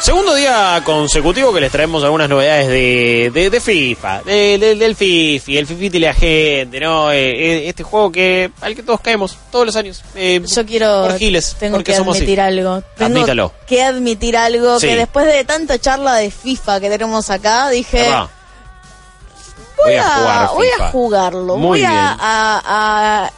Segundo día consecutivo que les traemos algunas novedades de, de, de FIFA, de, de- del FIFI, el FIFI y la gente, ¿no? Eh, eh, este juego que al que todos caemos todos los años. Eh, Yo quiero. por giles, tengo porque que somos así. admitir algo. Tengo Admítalo. que admitir algo Sí. que después de tanta charla de FIFA que tenemos acá, dije. Voy, Voy a jugar voy a jugarlo. Muy voy a, bien. a- a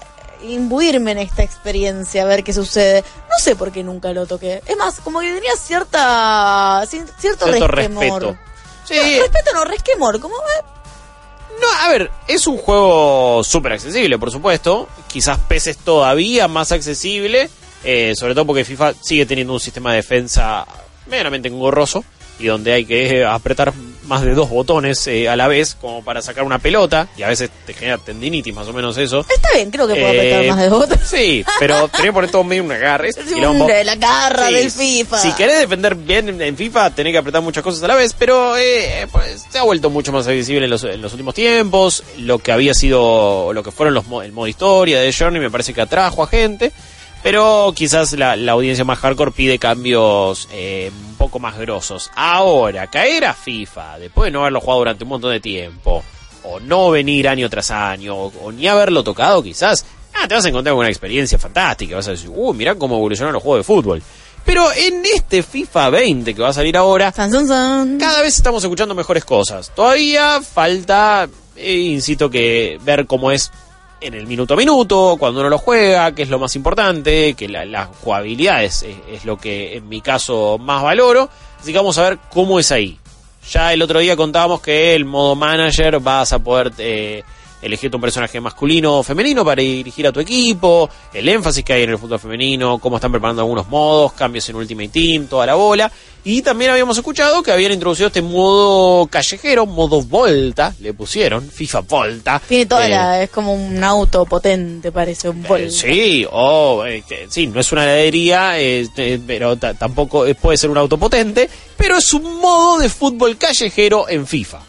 imbuirme en esta experiencia, a ver qué sucede. No sé por qué nunca lo toqué. Es más, como que tenía cierta ci- cierto, Cierto resquemor. respeto. Sí. No, respeto no, resquemor. Como, eh, No, a ver, es un juego súper accesible, por supuesto. Quizás PES es todavía más accesible, eh, sobre todo porque FIFA sigue teniendo un sistema de defensa medianamente engorroso y donde hay que apretar más de dos botones eh, a la vez como para sacar una pelota y a veces te genera tendinitis, más o menos eso. está bien, creo que puedo Eh, apretar más de votos. Sí, pero tenés que poner todo medio un agarre. es un- de la garra Sí, del FIFA. Si querés defender bien en- FIFA, tenés que apretar muchas cosas a la vez, pero eh, pues, se ha vuelto mucho más accesible en los, en los últimos tiempos. Lo que había sido, lo que fueron los el modo historia de Journey me parece que atrajo a gente, pero quizás la, la audiencia más hardcore pide cambios eh, un poco más grosos. Ahora, caer a FIFA, después de no haberlo jugado durante un montón de tiempo, o no venir año tras año, o, o ni haberlo tocado quizás, ah, te vas a encontrar con una experiencia fantástica. Vas a decir, uh, mirá cómo evolucionaron los juegos de fútbol. Pero en este FIFA 20 que va a salir ahora, San, san, san. cada vez estamos escuchando mejores cosas. Todavía falta, eh, insisto, que ver cómo es en el minuto a minuto, cuando uno lo juega, que es lo más importante, que la, la es- es lo que en mi caso más valoro. Así que vamos a ver cómo es ahí. Ya el otro día contábamos que el modo manager vas a poder eh, elegirte un personaje masculino o femenino para dirigir a tu equipo, el énfasis que hay en el fútbol femenino, cómo están preparando algunos modos, cambios en Ultimate Team, toda la bola. Y también habíamos escuchado que habían introducido este modo callejero, modo Volta, le pusieron, FIFA Volta. Tiene toda Eh, la. Es como un auto potente, parece un eh, Volta. sí, o eh, que- sí, no es una heladería, eh, eh, pero ta- tampoco eh, puede ser un auto potente, pero es un modo de fútbol callejero en FIFA.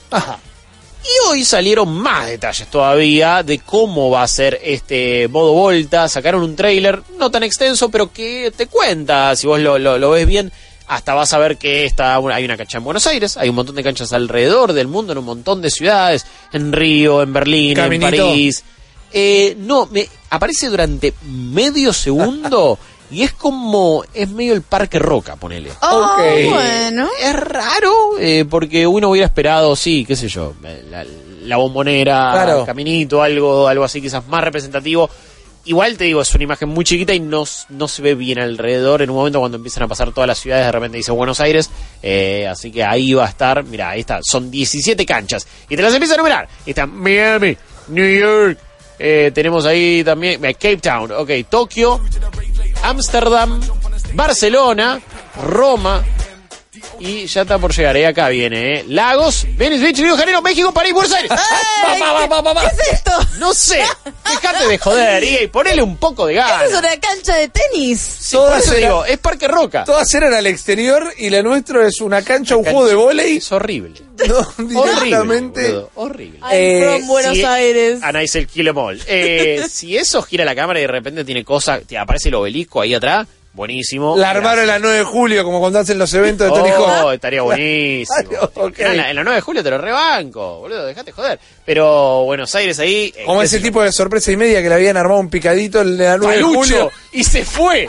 Y hoy salieron más detalles todavía de cómo va a ser este modo Volta. Sacaron un trailer no tan extenso, pero que te cuenta, si vos lo, lo- lo ves bien, hasta vas a ver que está, hay una cancha en Buenos Aires, hay un montón de canchas alrededor del mundo, en un montón de ciudades, en Río, en Berlín, Caminito. en París. Eh, no, me aparece durante medio segundo y es como, es medio el Parque Roca, ponele. Oh, Ok. bueno. Es raro, eh, porque uno hubiera esperado, sí, qué sé yo, la, la bombonera, Claro. el caminito, algo, algo así quizás más representativo. Igual te digo, es una imagen muy chiquita y no, no se ve bien alrededor. En un momento cuando empiezan a pasar todas las ciudades, de repente dice Buenos Aires. eh, así que ahí va a estar, mira, ahí está, son 17 canchas. Y te las empieza a numerar. Está Miami, New York, eh, tenemos ahí también eh, Cape Town, ok, Tokio, Ámsterdam, Barcelona, Roma. Y ya está por llegar, eh, acá viene, eh. Lagos, Venice Beach, Río de Janeiro, México, París, Buenos Aires. ¡Ey! Va, va, va, va, va. ¿Qué es esto? No sé, dejate de joder y ponele un poco de ganas. ¿Es una cancha de tenis? Sí, por eso digo, es Parque Roca. Todas eran al exterior y la nuestra es una cancha, un juego de volei. Es horrible. No, Horrible. directamente. horrible. I'm Eh, from Buenos si- Aires. Anais el Kill 'em all. Eh, si eso gira la cámara y de repente tiene cosas, te aparece el obelisco ahí atrás, buenísimo. La armaron la 9 de julio, como cuando hacen los eventos de Tony Oh, Hawk. estaría buenísimo. En, la, en la 9 de julio te lo rebanco, boludo, dejate joder. Pero Buenos Aires ahí. eh, Como ese tipo de sorpresa y media que le habían armado un picadito en la 9 de julio. y se fue.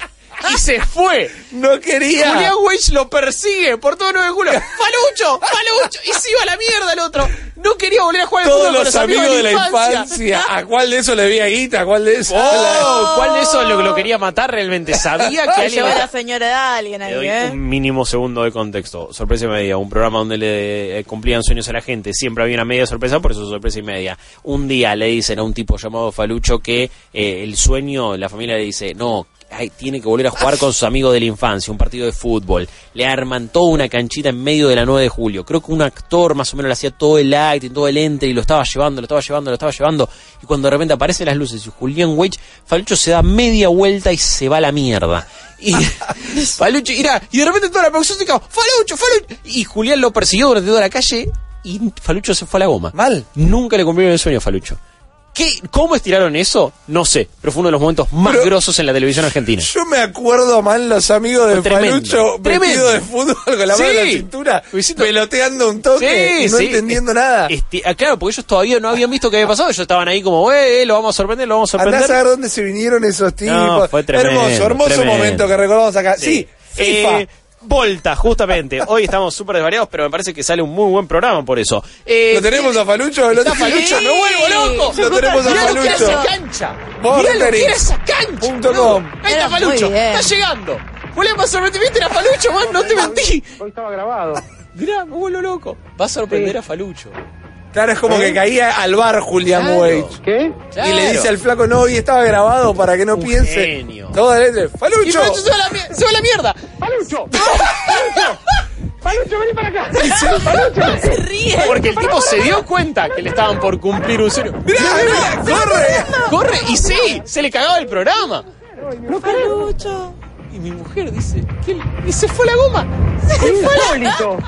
Y se fue. No quería. Julián Weich lo persigue por todo 9 de julio. ¡Palucho! ¡Palucho! Y se iba a la mierda el otro. No quería volver a jugar al Todos fútbol con los amigos de la infancia. infancia. ¿A cuál de esos le veía guita? ¿A cuál de esos? Oh, ¿Cuál de esos lo, lo quería matar realmente? Sabía que alguien... llevó a la señora de alguien ahí, doy ¿eh? un mínimo segundo de contexto. Sorpresa y media. Un programa donde le eh, cumplían sueños a la gente. Siempre había una media sorpresa, por eso sorpresa y media. Un día le dicen a un tipo llamado Falucho que eh, el sueño, la familia le dice, no, ay, tiene que volver a jugar con sus amigos de la infancia, un partido de fútbol. Le arman toda una canchita en medio de la 9 de julio. Creo que un actor más o menos le hacía todo el acting, todo el ente y lo estaba llevando, lo estaba llevando, lo estaba llevando. Y cuando de repente aparecen las luces y Julián Weich, Falucho se da media vuelta y se va a la mierda. Y Falucho, mira, y de repente toda la producción se quedó, Falucho, Falucho. Y Julián lo persiguió durante toda la calle y Falucho se fue a la goma. Mal. Nunca le cumplieron el sueño a Falucho. ¿Qué, ¿Cómo estiraron eso? No sé, pero fue uno de los momentos más Pero- grosos en la televisión argentina. Yo me acuerdo mal los amigos de Fue tremendo, Falucho tremendo. vestido de fútbol con la mano en la Sí. cintura, Luisito- peloteando un toque y no entendiendo nada. Este, ah, claro, porque ellos todavía no habían visto qué había pasado. Ellos estaban ahí como, eh, lo vamos a sorprender, lo vamos a Andá a sorprender. saber dónde se vinieron esos tipos. fue tremendo, hermoso, hermoso tremendo. momento que recordamos acá. Sí, FIFA. Eh, Volta, justamente. Hoy estamos súper desvariados, pero me parece que sale un muy buen programa por eso. Eh, ¿Lo tenemos a Falucho? ¿Lo Está Falucho, me vuelvo loco. Lo tenemos a Mirá lo que era Falucho. esa cancha. Mirá lo que era esa cancha. punto No, com. Ahí está Falucho. Está llegando. Julián, más sorprendimiento era Falucho, man. No te mentí. Hoy estaba grabado. Mirá, me vuelvo loco. Va a sorprender a Falucho. Claro, es como que caía al bar Julián Claro. Weich. ¿Qué? Y le dice al flaco, no, hoy estaba grabado para que no Un piense. genio. Todo el este, Y ¡Falucho! Falucho se va a la, mier- se va a la mierda. ¡Palucho! ¡Palucho! ¡Palucho, vení para acá! ¡Palucho! Se ríe. Porque el tipo se dio cuenta que le estaban por cumplir un sueño. ¡Mirá, mirá! ¡Corre! Corre y sí, se le cagaba el programa. Falucho. Y mi mujer dice, ¿qué? Y se fue la goma. Se fue la ¡Insólito!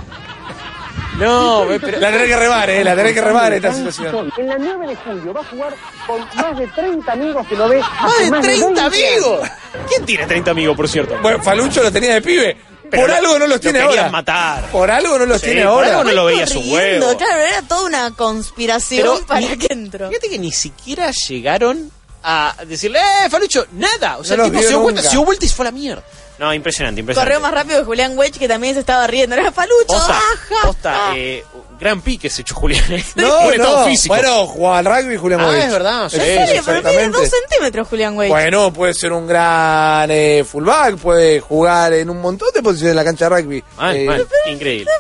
No, pero... La tenés que remar, eh, la tenés que remar esta situación. En la 9 de julio va a jugar con más de 30 amigos que lo ve ¡Más de 30 20 amigos! ¿Quién tiene 30 amigos, por cierto? Bueno, Falucho lo tenía de pibe. Pero por algo no los lo tiene ahora. matar. Por algo no los Sí, tiene por ahora. algo no lo veía su huevo. Claro, era toda una conspiración Pero- para que entró. Fíjate que ni siquiera llegaron a decirle, ¡eh, Falucho! Nada. O sea, No el los tipo se dio nunca. se dio vuelta y se fue a la mierda. No, impresionante, impresionante. Corrió más rápido que Julián Weich, que también se estaba riendo. Era Falucho. Posta, ajá, posta, eh, gran pique se echó Julián. ¿eh? No, no. físico. Bueno, jugaba al rugby Julián Ah, es verdad, sí, ¿En serio? Pero mide exactamente. dos centímetros Julián Weich. Bueno, puede ser un gran eh, fullback, puede jugar en un montón de posiciones en la cancha de rugby. Mal, Eh, mal, increíble.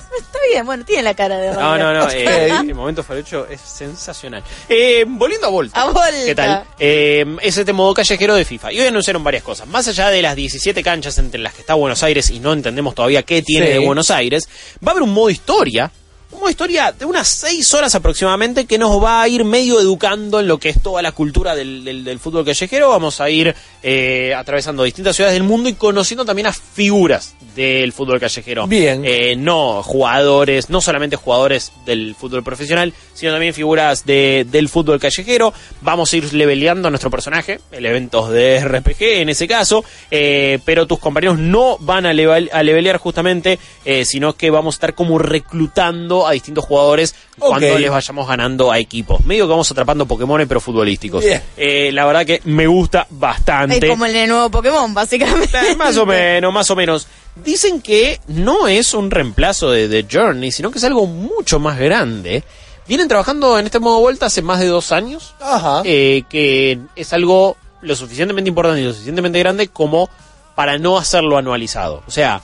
Bien, bueno, tiene la cara de No, no, no. Eh, el momento Falucho es sensacional. Eh, volviendo a Volta. A Volta. ¿Qué tal? Eh, es este modo callejero de FIFA. Y hoy anunciaron varias cosas. Más allá de las 17 canchas entre las que está Buenos Aires y no entendemos todavía qué tiene Sí. de Buenos Aires, va a haber un modo historia. Un modo historia de unas 6 horas aproximadamente que nos va a ir medio educando en lo que es toda la cultura del, del- del fútbol callejero. Vamos a ir eh, atravesando distintas ciudades del mundo y conociendo también a figuras del fútbol callejero. Bien. Eh, no jugadores, no solamente jugadores del fútbol profesional, sino también figuras de, del fútbol callejero. Vamos a ir leveleando a nuestro personaje, el evento de RPG en ese caso, eh, pero tus compañeros no van a, level- a levelear justamente, sino que vamos a estar como reclutando a distintos jugadores cuando les vayamos ganando a equipos. Medio que vamos atrapando Pokémon pero futbolísticos. Eh, la verdad que me gusta bastante. Es como el de nuevo Pokémon, básicamente. Eh, Más o menos, más o menos. Dicen que no es un reemplazo de The Journey, sino que es algo mucho más grande. Vienen trabajando en este modo vuelta hace más de dos años, Ajá. eh, que es algo lo suficientemente importante y lo suficientemente grande como para no hacerlo anualizado. O sea,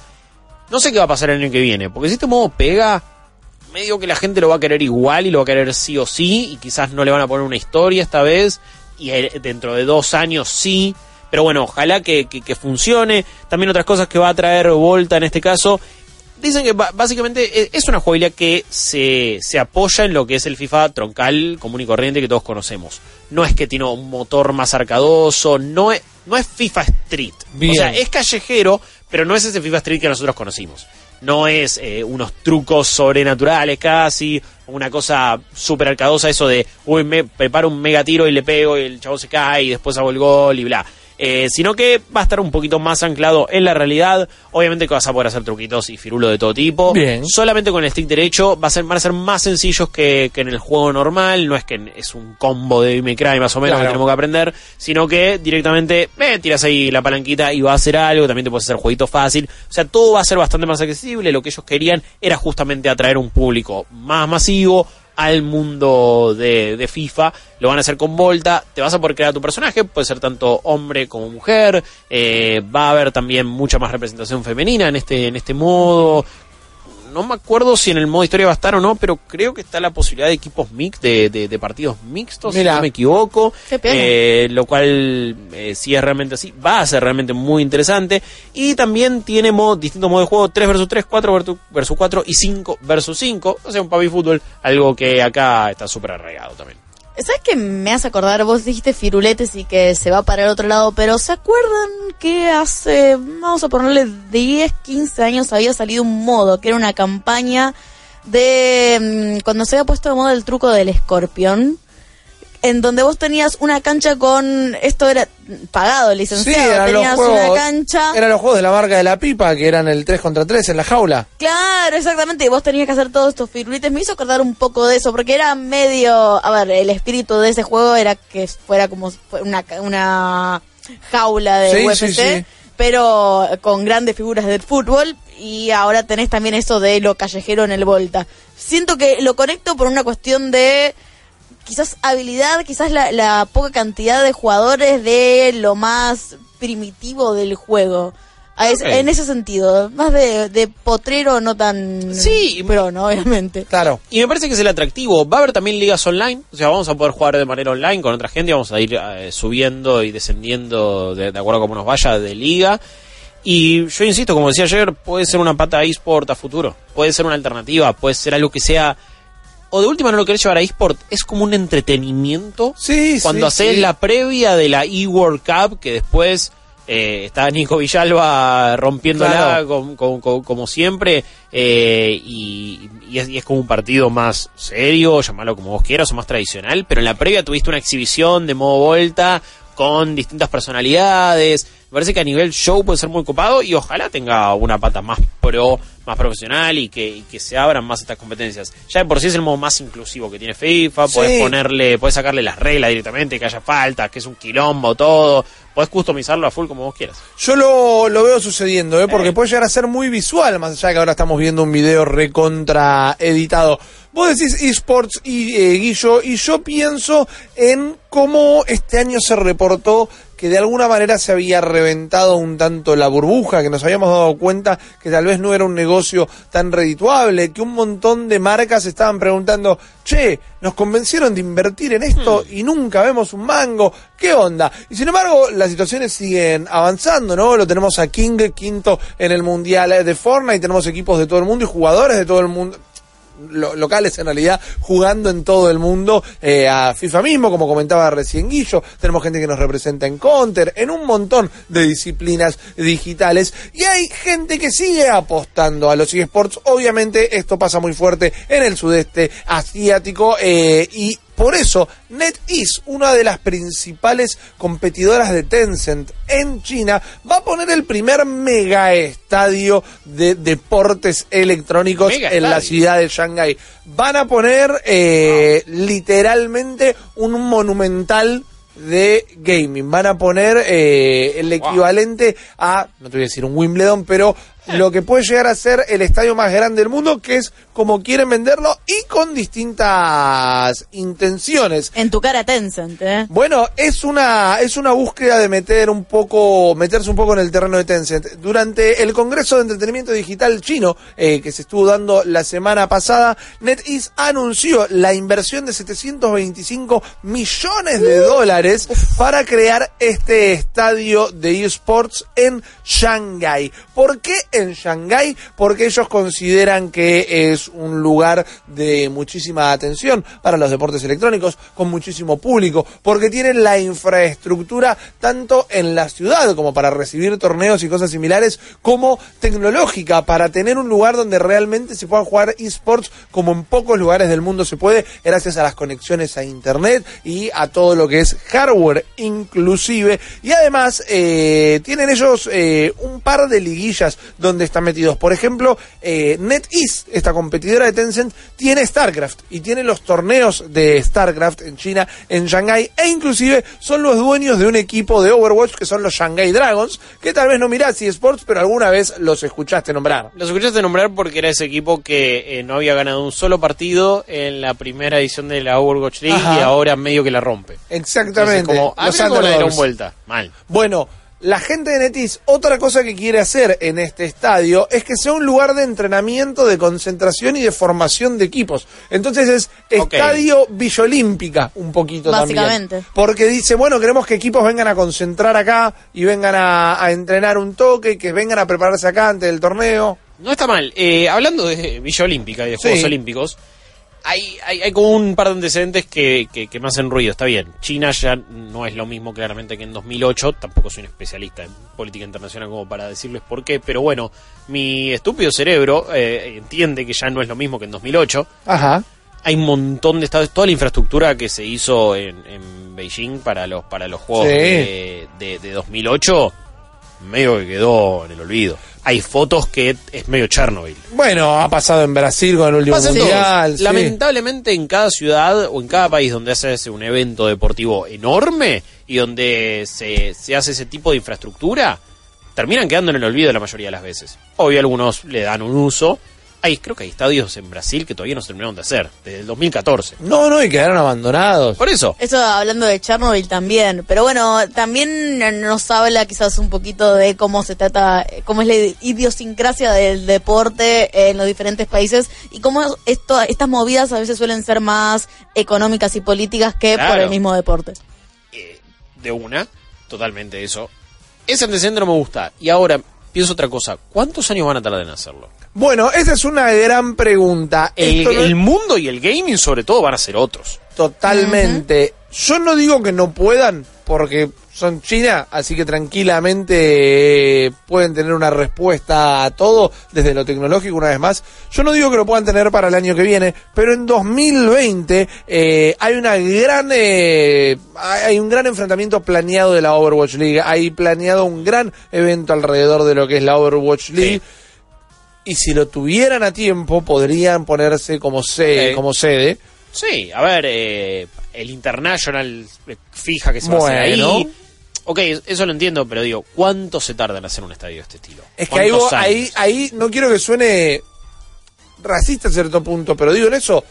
no sé qué va a pasar el año que viene, porque si este modo pega, medio que la gente lo va a querer igual y lo va a querer sí o sí, y quizás no le van a poner una historia esta vez, y dentro de dos años sí. Pero bueno, ojalá que, que- que funcione. También otras cosas que va a traer Volta en este caso. Dicen que básicamente e- es una jugabilidad que se, se apoya en lo que es el FIFA troncal común y corriente que todos conocemos. No es que tiene un motor más arcadoso, no es, no es FIFA Street. Bien. O sea, es callejero, pero no es ese FIFA Street que nosotros conocimos. No es eh, unos trucos sobrenaturales casi, una cosa súper arcadosa, eso de, uy, me preparo un mega tiro y le pego y el chavo se cae y después hago el gol y bla. Eh, sino que va a estar un poquito más anclado en la realidad. Obviamente que vas a poder hacer truquitos y firulo de todo tipo. Bien. Solamente con el stick derecho va a ser, van a ser más sencillos que, que en el juego normal. No es que es un combo de Me Cry más o menos Claro. que tenemos que aprender, sino que directamente eh, tiras ahí la palanquita y va a hacer algo. También te puedes hacer jueguito fácil. O sea, todo va a ser bastante más accesible. Lo que ellos querían era justamente atraer un público más masivo al mundo de, de FIFA. Lo van a hacer con Volta. Te vas a poder crear tu personaje. Puede ser tanto hombre como mujer. Eh, va a haber también mucha más representación femenina en este, en este modo no me acuerdo si en el modo historia va a estar o no, pero creo que está la posibilidad de equipos mix, de, de- de partidos mixtos, Mira. si no me equivoco. Qué pena. Eh, lo cual, eh, si es realmente así, va a ser realmente muy interesante. Y también tiene modo, distintos modos de juego, 3 versus 3, 4 versus- versus 4 y 5 versus 5. O sea, un papi fútbol, algo que acá está súper arraigado también. ¿Sabes qué me hace acordar? Vos dijiste firuletes y que se va para el otro lado, pero ¿se acuerdan que hace, vamos a ponerle 10, 15 años había salido un modo, que era una campaña de mm, cuando se había puesto de moda el truco del escorpión? En donde vos tenías una cancha con. Esto era pagado, Sí, licenciado. eran los tenías juegos. una cancha. Eran los juegos de la marca de la pipa, que eran el 3 contra 3 en la jaula. Claro, exactamente. Y vos tenías que hacer todos estos firulites. Me hizo acordar un poco de eso, porque era medio. A ver, el espíritu de ese juego era que fuera como una, una jaula de Sí, UFC, sí, sí. pero con grandes figuras del fútbol. Y ahora tenés también eso de lo callejero en el Volta. Siento que lo conecto por una cuestión de. Quizás habilidad, quizás la, la poca cantidad de jugadores de lo más primitivo del juego. Es-. En ese sentido, más de, de potrero, no tan Sí. pro, ¿no? Obviamente. Claro. Y me parece que es el atractivo. Va a haber también ligas online. O sea, vamos a poder jugar de manera online con otra gente. Vamos a ir eh, subiendo y descendiendo de, de acuerdo a cómo nos vaya de liga. Y yo insisto, como decía ayer, puede ser una pata eSport a futuro. Puede ser una alternativa. Puede ser algo que sea. O de última no lo querés llevar a eSport. Es como un entretenimiento. Sí, Cuando sí, haces sí. la previa de la eWorld Cup, que después eh, está Nico Villalba rompiéndola Claro. com- com- com- como siempre, eh, y, y es, y es como un partido más serio, llamarlo como vos quieras, o más tradicional, pero en la previa tuviste una exhibición de modo vuelta con distintas personalidades. Parece que a nivel show puede ser muy copado y ojalá tenga una pata más pro, más profesional y que, y que se abran más estas competencias. Ya de por sí es el modo más inclusivo que tiene FIFA, Sí. puedes ponerle, puedes sacarle las reglas directamente, que haya faltas, que es un quilombo, todo. Puedes customizarlo a full como vos quieras. Yo lo, lo veo sucediendo, ¿eh? porque puede llegar a ser muy visual, más allá de que ahora estamos viendo un video recontra editado. Vos decís esports y eh, Guillo, y yo pienso en cómo este año se reportó que de alguna manera se había reventado un tanto la burbuja, que nos habíamos dado cuenta que tal vez no era un negocio tan redituable, que un montón de marcas estaban preguntando, che, nos convencieron de invertir en esto y nunca vemos un mango, ¿qué onda? Y sin embargo, las situaciones siguen avanzando, ¿no? Lo tenemos a King, quinto en el Mundial de Fortnite, tenemos equipos de todo el mundo y jugadores de todo el mundo lo- locales en realidad jugando en todo el mundo eh, a FIFA mismo, como comentaba recién Guillo, tenemos gente que nos representa en Counter, en un montón de disciplinas digitales. Y hay gente que sigue apostando a los eSports, obviamente esto pasa muy fuerte en el sudeste asiático eh, y por eso, NetEase, una de las principales competidoras de Tencent en China, va a poner el primer mega estadio de deportes electrónicos Mega en la ciudad de Shanghái. Van a poner eh, literalmente un monumental de gaming. Van a poner eh, el equivalente a, no te voy a decir un Wimbledon, pero lo que puede llegar a ser el estadio más grande del mundo, que es como quieren venderlo y con distintas intenciones. En tu cara Tencent, ¿eh? Bueno, es una, es una búsqueda de meter un poco, meterse un poco en el terreno de Tencent. Durante el Congreso de Entretenimiento Digital chino, eh, que se estuvo dando la semana pasada, NetEase anunció la inversión de 725 millones de dólares para crear este estadio de esports en Shanghái. ¿Por qué en Shanghái? Porque ellos consideran que es un lugar de muchísima atención para los deportes electrónicos, con muchísimo público, porque tienen la infraestructura tanto en la ciudad como para recibir torneos y cosas similares, como tecnológica para tener un lugar donde realmente se puedan jugar esports como en pocos lugares del mundo se puede, gracias a las conexiones a internet y a todo lo que es hardware inclusive. Y además eh, tienen ellos eh, un par de liguillas donde están metidos. Por ejemplo, eh, NetEase, esta competidora de Tencent, tiene StarCraft y tiene los torneos de StarCraft en China, en Shanghái, e inclusive son los dueños de un equipo de Overwatch que son los Shanghai Dragons, que tal vez no mirás eSports, pero alguna vez los escuchaste nombrar. Los escuchaste nombrar porque era ese equipo que eh, no había ganado un solo partido en la primera edición de la Overwatch League Ajá. y ahora medio que la rompe. Exactamente. Entonces, como, los cómo la dieron vuelta. Mal. Bueno, La gente de Netis, otra cosa que quiere hacer en este estadio es que sea un lugar de entrenamiento, de concentración y de formación de equipos. Entonces es estadio Villolímpica, un poquito Básicamente. también. Porque dice, bueno, queremos que equipos vengan a concentrar acá y vengan a, a entrenar un toque, que vengan a prepararse acá antes del torneo. No está mal. Eh, hablando de Villa Olímpica y de Juegos Sí. Olímpicos, hay, hay, hay como un par de antecedentes que, que, que me hacen ruido. Está bien, China ya no es lo mismo claramente que en 2008. Tampoco soy un especialista en política internacional como para decirles por qué. Pero bueno, mi estúpido cerebro eh, entiende que ya no es lo mismo que en 2008. Ajá. Hay un montón de estados, toda la infraestructura que se hizo en, en Beijing para los para los juegos Sí. de, de, de 2008 medio que quedó en el olvido. Hay fotos que es medio Chernobyl. Bueno, ha pasado en Brasil con el último mundial. sí. Lamentablemente en cada ciudad o en cada país donde hace un evento deportivo enorme y donde se, se hace ese tipo de infraestructura, terminan quedando en el olvido la mayoría de las veces. Obvio algunos le dan un uso. Hay, creo que hay estadios en Brasil que todavía no se terminaron de hacer, desde el 2014. No, no, y quedaron abandonados. Por eso, Eso hablando de Chernobyl también, pero bueno, también nos habla quizás un poquito de cómo se trata, cómo es la idiosincrasia del deporte en los diferentes países y cómo esto, estas movidas a veces suelen ser más económicas y políticas que por Claro. el mismo deporte. eh, de una, totalmente eso. Ese antecedente no me gusta. Y ahora pienso otra cosa. ¿Cuántos años van a tardar en hacerlo? Bueno, esa es una gran pregunta. El, Esto no- el mundo y el gaming sobre todo van a ser otros. Totalmente. Yo no digo que no puedan, porque son China, así que tranquilamente eh, pueden tener una respuesta a todo desde lo tecnológico una vez más. Yo no digo que lo puedan tener para el año que viene, pero en 2020 eh, hay una gran eh, hay un gran enfrentamiento planeado de la Overwatch League. Hay planeado un gran evento alrededor de lo que es la Overwatch League. Y si lo tuvieran a tiempo, podrían ponerse como, se- Ok. como sede. Sí, a ver, eh, el International eh, fija que se va a hacer Bueno. ahí. Ok, eso lo entiendo, pero digo, ¿cuánto se tarda en hacer un estadio de este estilo? Es que ahí, ¿Cuántos vos- ahí, ahí no quiero que suene racista a cierto punto, pero digo en eso,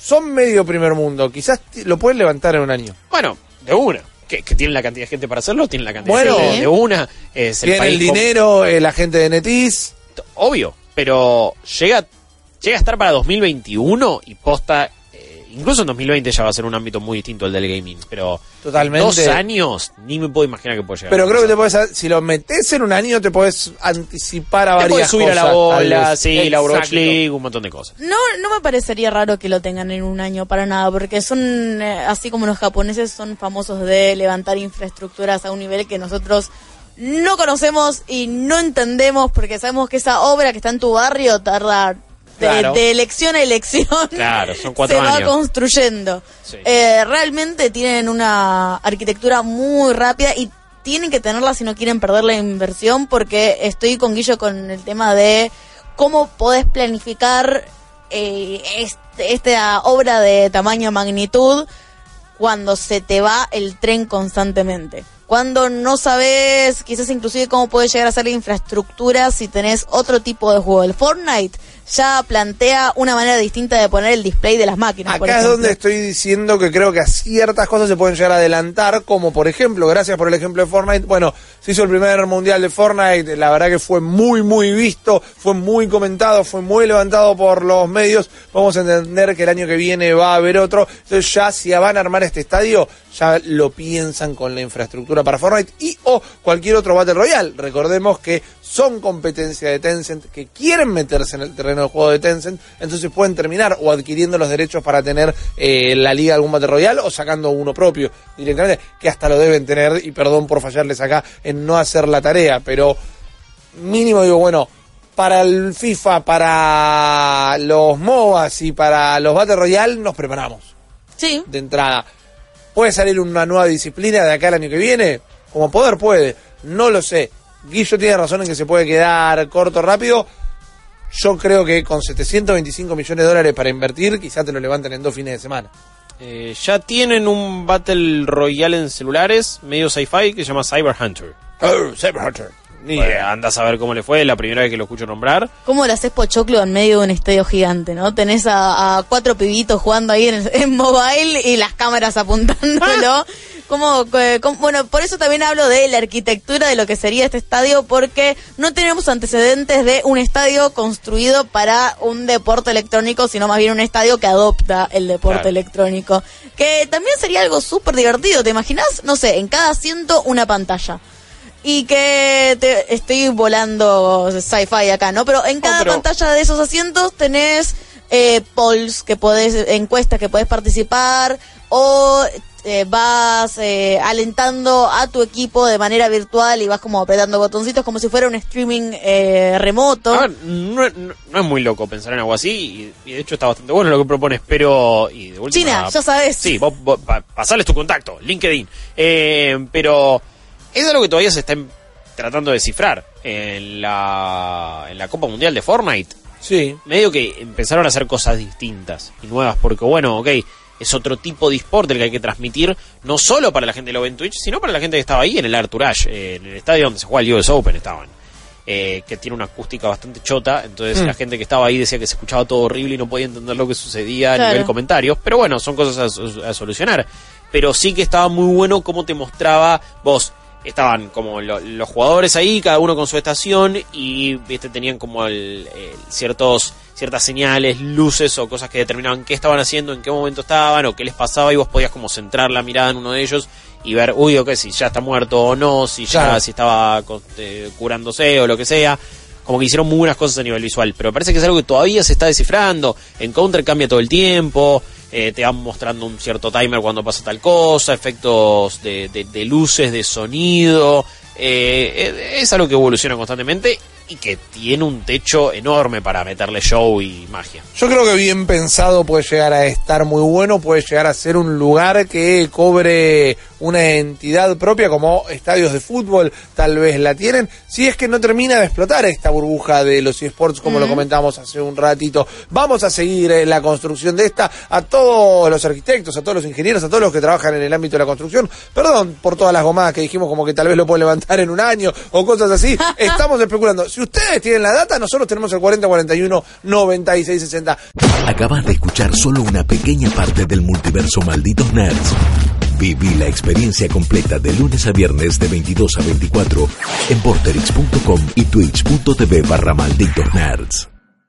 son medio primer mundo, quizás lo pueden levantar en un año. Bueno, de una. Que, que tienen la cantidad de gente para hacerlo, tienen la cantidad Bueno. de gente de una. Es el país el con- dinero, eh, la gente de Netis. obvio, pero llega, llega a estar para 2021 y posta, eh, incluso en 2020 ya va a ser un ámbito muy distinto al del gaming, pero Totalmente. dos años ni me puedo imaginar que puede llegar. Pero a creo que te puedes, si lo metes en un año, te puedes anticipar a Te varias puedes subir a la cosas, bola, sí, la Overwatch. League, un montón de cosas. No, no me parecería raro que lo tengan en un año para nada, porque son, eh, así como los japoneses, son famosos de levantar infraestructuras a un nivel que nosotros no conocemos y no entendemos, porque sabemos que esa obra que está en tu barrio tarda de, Claro. de elección a elección. Claro, son cuatro se va construyendo. Sí. Eh, realmente tienen una arquitectura muy rápida y tienen que tenerla si no quieren perder la inversión porque estoy con Guillo con el tema de cómo podés planificar eh, este- esta obra de tamaño magnitud cuando se te va el tren constantemente. Cuando no sabes quizás inclusive cómo puede llegar a ser la infraestructura si tenés otro tipo de juego. El Fortnite ya plantea una manera distinta de poner el display de las máquinas. por Acá es donde estoy diciendo que creo que a ciertas cosas se pueden llegar a adelantar, como por ejemplo, gracias por el ejemplo de Fortnite, bueno, se hizo el primer mundial de Fortnite, la verdad que fue muy, muy visto, fue muy comentado, fue muy levantado por los medios, vamos a entender que el año que viene va a haber otro, entonces ya si van a armar este estadio, ya lo piensan con la infraestructura para Fortnite y o cualquier otro Battle Royale, recordemos que son competencia de Tencent, que quieren meterse en el terreno del juego de Tencent, entonces pueden terminar o adquiriendo los derechos para tener eh, la liga de algún Battle Royale o sacando uno propio directamente, que hasta lo deben tener, y perdón por fallarles acá en no hacer la tarea, pero mínimo digo, bueno, para el FIFA, para los MOBAs y para los Battle Royale nos preparamos Sí, de entrada. ¿Puede salir una nueva disciplina de acá al año que viene? Como poder puede, no lo sé. Guillo tiene razón en que se puede quedar corto rápido. Yo creo que con 725 millones de dólares para invertir, quizás te lo levanten en dos fines de semana. Eh, ya tienen un Battle Royale en celulares, medio sci-fi, que se llama Cyber Hunter. Oh, Cyber Hunter. Ni. Anda a saber cómo le fue, la primera vez que lo escucho nombrar. ¿Cómo lo haces pochoclo en medio de un estadio gigante, no? Tenés a, a cuatro pibitos jugando ahí en, en mobile y las cámaras apuntándolo. ¿Cómo, eh, bueno, por eso también hablo de la arquitectura de lo que sería este estadio, porque no tenemos antecedentes de un estadio construido para un deporte electrónico, sino más bien un estadio que adopta el deporte Claro. electrónico. Que también sería algo súper divertido, ¿te imaginas? No sé, en cada asiento una pantalla. Y que te- estoy volando sci-fi acá, ¿no? Pero en cada pero- pantalla de esos asientos tenés eh, polls que podés, encuestas que podés participar o eh, vas eh, alentando a tu equipo de manera virtual y vas como apretando botoncitos como si fuera un streaming eh, remoto. A ver, no, no- no es muy loco pensar en algo así y, y de hecho está bastante bueno lo que propones, pero... Y de última, China, ya sabes. Sí, vos, vos pa- pasales tu contacto, LinkedIn. Eh, pero es algo que todavía se está em- tratando de descifrar en la, en la Copa Mundial de Fortnite. Sí. medio que empezaron a hacer cosas distintas y nuevas, porque bueno, ok, es otro tipo de sport el que hay que transmitir, no solo para la gente que lo ve en Twitch, sino para la gente que estaba ahí en el Arthur Ashe, eh, en el estadio donde se juega el US Open estaban. eh, que tiene una acústica bastante chota, entonces Mm. la gente que estaba ahí decía que se escuchaba todo horrible y no podía entender lo que sucedía a nivel comentarios, pero bueno, son cosas a so- a solucionar. Pero sí que estaba muy bueno cómo te mostraba vos, estaban como lo- los jugadores ahí, cada uno con su estación y viste tenían como el, el ciertos ciertas señales, luces o cosas que determinaban qué estaban haciendo, en qué momento estaban o qué les pasaba y vos podías como centrar la mirada en uno de ellos y ver, uy, ok, si ya está muerto o no, si ya Claro. si estaba eh, curándose o lo que sea. Como que hicieron muy buenas cosas a nivel visual, pero parece que es algo que todavía se está descifrando. En Counter cambia todo el tiempo, eh, te van mostrando un cierto timer cuando pasa tal cosa, efectos de, de- de luces, de sonido. eh, eh, es algo que evoluciona constantemente y que tiene un techo enorme para meterle show y magia. Yo creo que bien pensado puede llegar a estar muy bueno, puede llegar a ser un lugar que cobre una entidad propia como estadios de fútbol, tal vez la tienen, si es que no termina de explotar esta burbuja de los esports como lo comentamos hace un ratito. Vamos a seguir eh, la construcción de esta a todos los arquitectos, a todos los ingenieros, a todos los que trabajan en el ámbito de la construcción. Perdón por todas las gomadas que dijimos como que tal vez lo pueden levantar en un año o cosas así. Estamos especulando. Ustedes tienen la data, nosotros tenemos el 4041 9660. Acabas de escuchar solo una pequeña parte del multiverso Malditos Nerds. Viví la experiencia completa de lunes a viernes de 22 a 24 en porterix.com y twitch.tv barra Malditos Nerds.